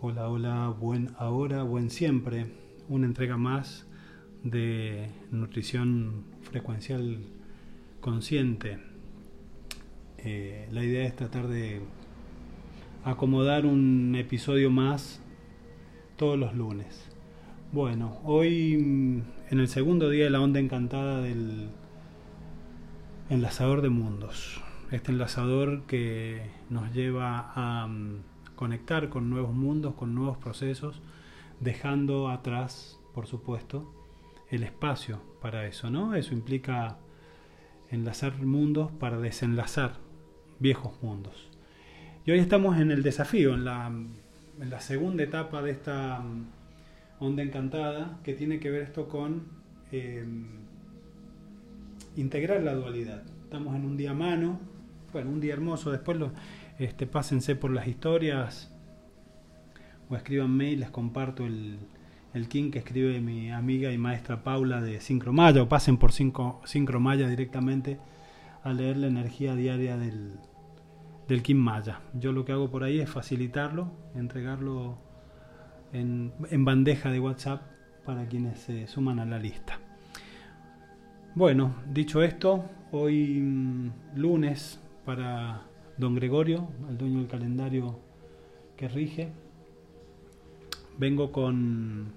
Hola, hola, buen ahora, buen siempre. Una entrega más de nutrición frecuencial consciente. Eh, la idea es tratar de acomodar un episodio más todos los lunes. Bueno, hoy mm, en el segundo día de la onda encantada del enlazador de mundos. Este enlazador que nos lleva a mm, conectar con nuevos mundos, con nuevos procesos, dejando atrás, por supuesto, el espacio para eso, ¿no? Eso implica enlazar mundos para desenlazar viejos mundos. Y hoy estamos en el desafío, en la, en la segunda etapa de esta mm, onda encantada, que tiene que ver esto con em, integrar la dualidad. Estamos en un día mano, bueno, un día hermoso, después lo, este, pásense por las historias o escríbanme y les comparto el, el king que escribe mi amiga y maestra Paula de Sincromaya o pasen por Sincromaya directamente a leer la energía diaria del, del Maya. Yo lo que hago por ahí es facilitarlo, entregarlo en, en bandeja de WhatsApp para quienes se suman a la lista. Bueno, dicho esto, hoy mm, lunes para don Gregorio, el dueño del calendario que rige, vengo con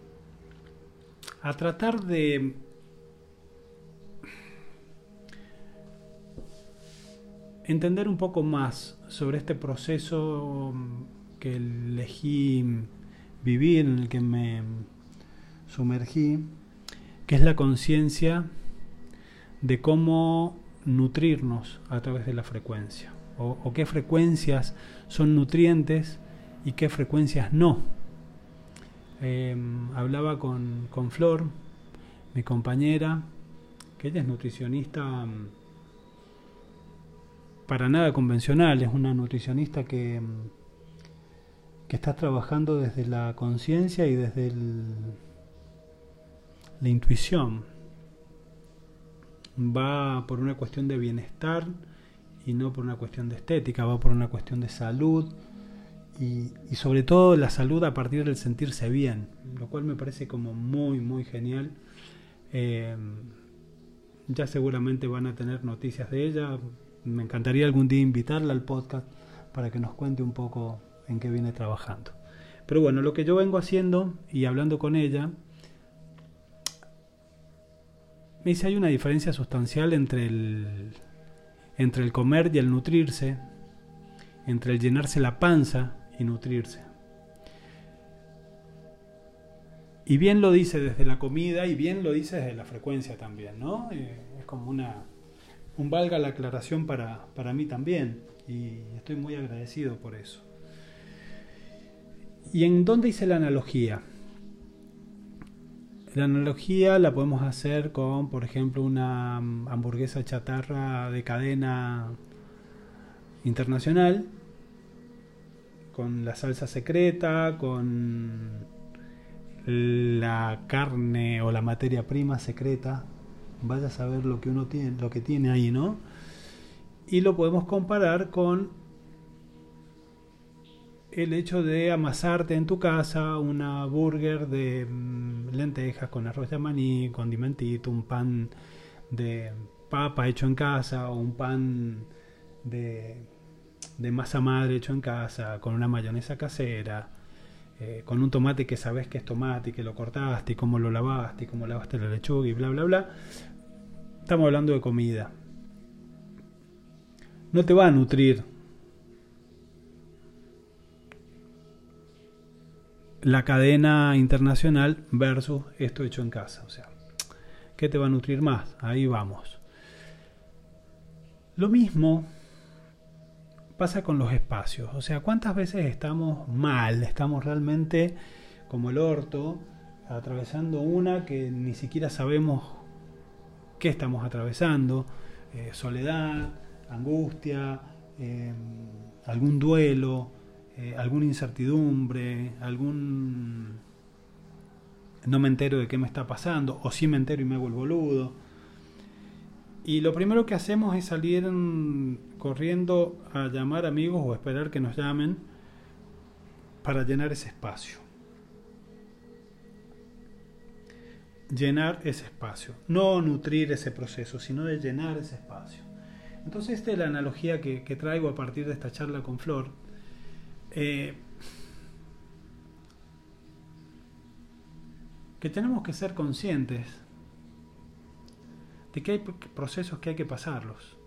a tratar de entender un poco más sobre este proceso que elegí vivir, en el que me sumergí, que es la conciencia de cómo nutrirnos a través de la frecuencia o, qué frecuencias son nutrientes y qué frecuencias no. Em, hablaba con, con, Flor, mi compañera, que ella es nutricionista mm, para nada convencional, es una nutricionista que, mm, que está trabajando desde la conciencia y desde la intuición. Va por una cuestión de bienestar, y no por una cuestión de estética, va por una cuestión de salud y, sobre todo la salud a partir del sentirse bien, lo cual me parece como muy, muy genial. Eh, ya seguramente van a tener noticias de ella. Me encantaría algún día invitarla al podcast para que nos cuente un poco en qué viene trabajando. Pero bueno, lo que yo vengo haciendo y hablando con ella, me dice hay una diferencia sustancial entre el, entre el comer y el nutrirse, entre el llenarse la panza y nutrirse. Y bien lo dice desde la comida y bien lo dice desde la frecuencia también, ¿no? Eh, es como una, un valga la aclaración para, para mí también y estoy muy agradecido por eso. ¿Y en dónde hice la analogía? La analogía la podemos hacer con, por ejemplo, una hamburguesa chatarra de cadena internacional, con la salsa secreta, con la carne o la materia prima secreta. Vaya a saber lo que uno tiene, lo que tiene ahí, ¿no? Y lo podemos comparar con el hecho de amasarte en tu casa una burger de mm, lentejas con arroz de maní, condimentito, un pan de papa hecho en casa o un pan de, masa madre hecho en casa con una mayonesa casera, eh, con un tomate que sabes que es tomate y que lo cortaste cómo lo lavaste cómo lavaste la lechuga y bla bla bla. Estamos hablando de comida. No te va a nutrir la cadena internacional versus esto hecho en casa. O sea, ¿qué te va a nutrir más? Ahí vamos. Lo mismo pasa con los espacios. O sea, ¿cuántas veces estamos mal? Estamos realmente como el orto, atravesando una que ni siquiera sabemos qué estamos atravesando. Eh, soledad, angustia, eh, algún duelo eh, alguna incertidumbre, algún no me entero de qué me está pasando, o sí me entero y me hago el boludo. Y lo primero que hacemos es salir corriendo a llamar amigos o esperar que nos llamen para llenar ese espacio. Llenar ese espacio. No nutrir ese proceso, sino de llenar ese espacio. Entonces esta es la analogía que, traigo a partir de esta charla con Flor. Eh, que tenemos que ser conscientes de que hay procesos que hay que pasarlos.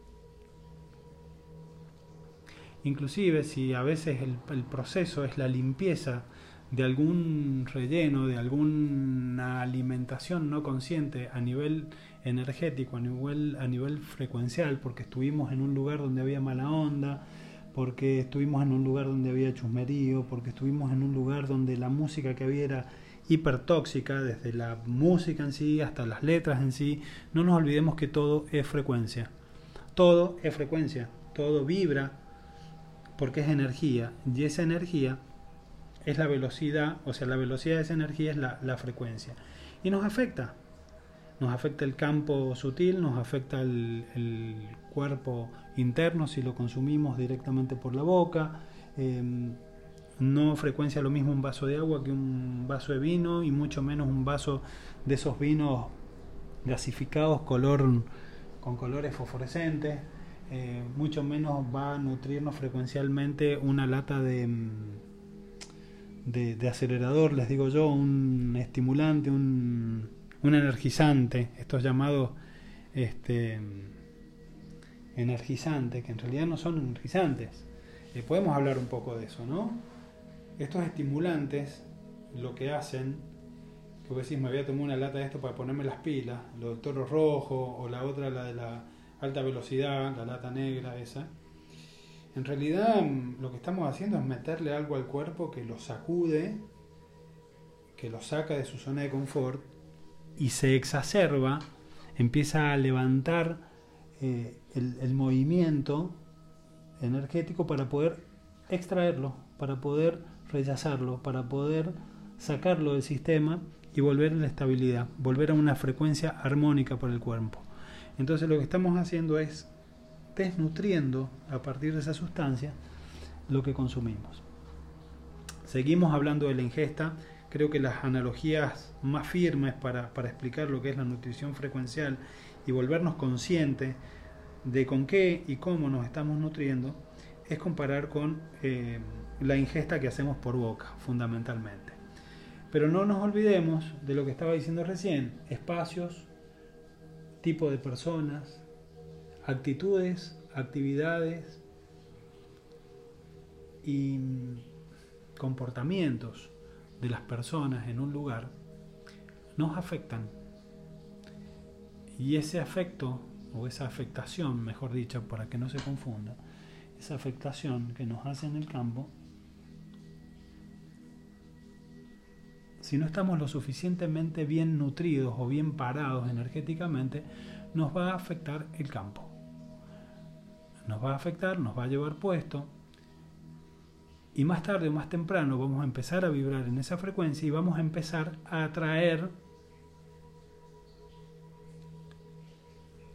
Inclusive si a veces el, proceso es la limpieza de algún relleno, de alguna alimentación no consciente a nivel energético, a nivel, a nivel frecuencial, porque estuvimos en un lugar donde había mala onda, porque estuvimos en un lugar donde había chusmerío, porque estuvimos en un lugar donde la música que había era hipertóxica, desde la música en sí hasta las letras en sí, no nos olvidemos que todo es frecuencia. Todo es frecuencia, todo vibra, porque es energía y esa energía es la velocidad, o sea, la velocidad de esa energía es la, frecuencia. Y nos afecta, nos afecta el campo sutil, nos afecta el, cuerpo interno si lo consumimos directamente por la boca. Em, no frecuencia lo mismo un vaso de agua que un vaso de vino y mucho menos un vaso de esos vinos gasificados color, con colores fosforescentes. Eh, mucho menos va a nutrirnos frecuencialmente una lata de, mm, de, acelerador, les digo yo, un estimulante, un, un energizante, estos llamados este, energizantes, que en realidad no son energizantes. Eh, podemos hablar un poco de eso, ¿no? Estos estimulantes lo que hacen, que vos decís, me voy a tomar una lata de esto para ponerme las pilas, lo del toro rojo o la otra, la de la alta velocidad, la lata negra esa. En realidad mm, lo que estamos haciendo es meterle algo al cuerpo que lo sacude, que lo saca de su zona de confort y se exacerba, empieza a levantar eh, el, el movimiento energético para poder extraerlo, para poder rechazarlo, para poder sacarlo del sistema y volver a la estabilidad, volver a una frecuencia armónica para el cuerpo. Entonces lo que estamos haciendo es desnutriendo a partir de esa sustancia lo que consumimos. Seguimos hablando de la ingesta. Creo que las analogías más firmes para, explicar lo que es la nutrición frecuencial y volvernos conscientes de con qué y cómo nos estamos nutriendo es comparar con eh, la ingesta que hacemos por boca, fundamentalmente. Pero no nos olvidemos de lo que estaba diciendo recién, espacios, tipo de personas, actitudes, actividades y comportamientos de las personas en un lugar nos afectan. Y ese afecto, o esa afectación, mejor dicho, para que no se confunda, esa afectación que nos hace en el campo, si no estamos lo suficientemente bien nutridos o bien parados energéticamente, nos va a afectar el campo. Nos va a afectar, nos va a llevar puesto. Y más tarde o más temprano vamos a empezar a vibrar en esa frecuencia y vamos a empezar a atraer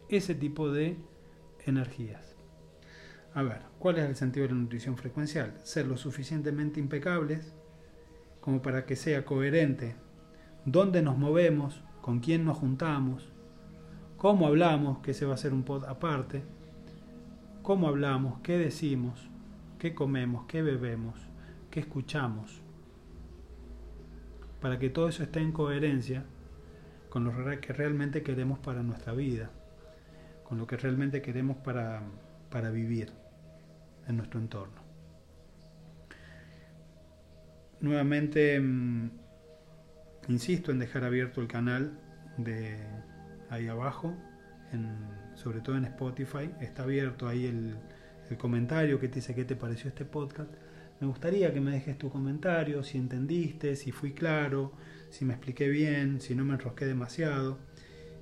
ese tipo de energías. A ver, ¿cuál es el sentido de la nutrición frecuencial? Ser lo suficientemente impecables como para que sea coherente. Dónde nos movemos, con quién nos juntamos, cómo hablamos, que ese va a ser un pod aparte, cómo hablamos, qué decimos, qué comemos, qué bebemos, qué escuchamos, para que todo eso esté en coherencia con lo que realmente queremos para nuestra vida, con lo que realmente queremos para, para vivir en nuestro entorno. Nuevamente, mm, insisto en dejar abierto el canal de ahí abajo, sobre todo en Spotify. Está abierto ahí el, el comentario que te dice qué te pareció este podcast. Me gustaría que me dejes tu comentario, si entendiste, si fui claro, si me expliqué bien, si no me enrosqué demasiado.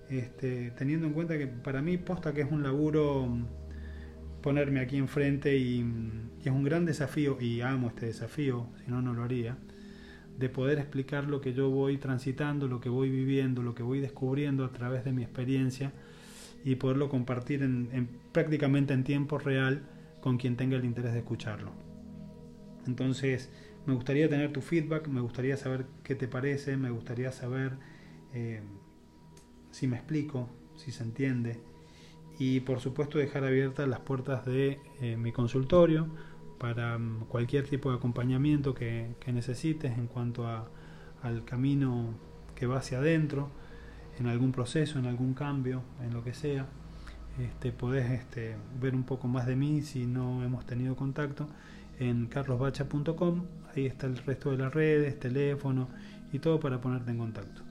Este, teniendo en cuenta que para mí posta que es un laburo mm, ponerme aquí enfrente y, y, es un gran desafío, y amo este desafío, si no, no lo haría, de poder explicar lo que yo voy transitando, lo que voy viviendo, lo que voy descubriendo a través de mi experiencia y poderlo compartir en, prácticamente en tiempo real con quien tenga el interés de escucharlo. Entonces, me gustaría tener tu feedback, me gustaría saber qué te parece, me gustaría saber eh, si me explico, si se entiende. Y por supuesto dejar abiertas las puertas de eh, mi consultorio para mm, cualquier tipo de acompañamiento que, necesites en cuanto a, al camino que va hacia adentro, en algún proceso, en algún cambio, en lo que sea. Este, podés este, ver un poco más de mí si no hemos tenido contacto en carlosbacha.com. Ahí está el resto de las redes, teléfono y todo para ponerte en contacto.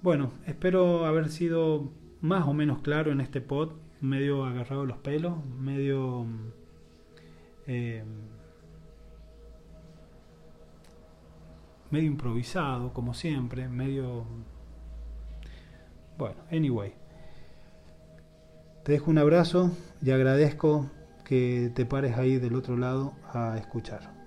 Bueno, espero haber sido más o menos claro en este pod, medio agarrado los pelos, medio... Eh, medio improvisado, como siempre, medio... Bueno, anyway. Te dejo un abrazo y agradezco que te pares ahí del otro lado a escuchar.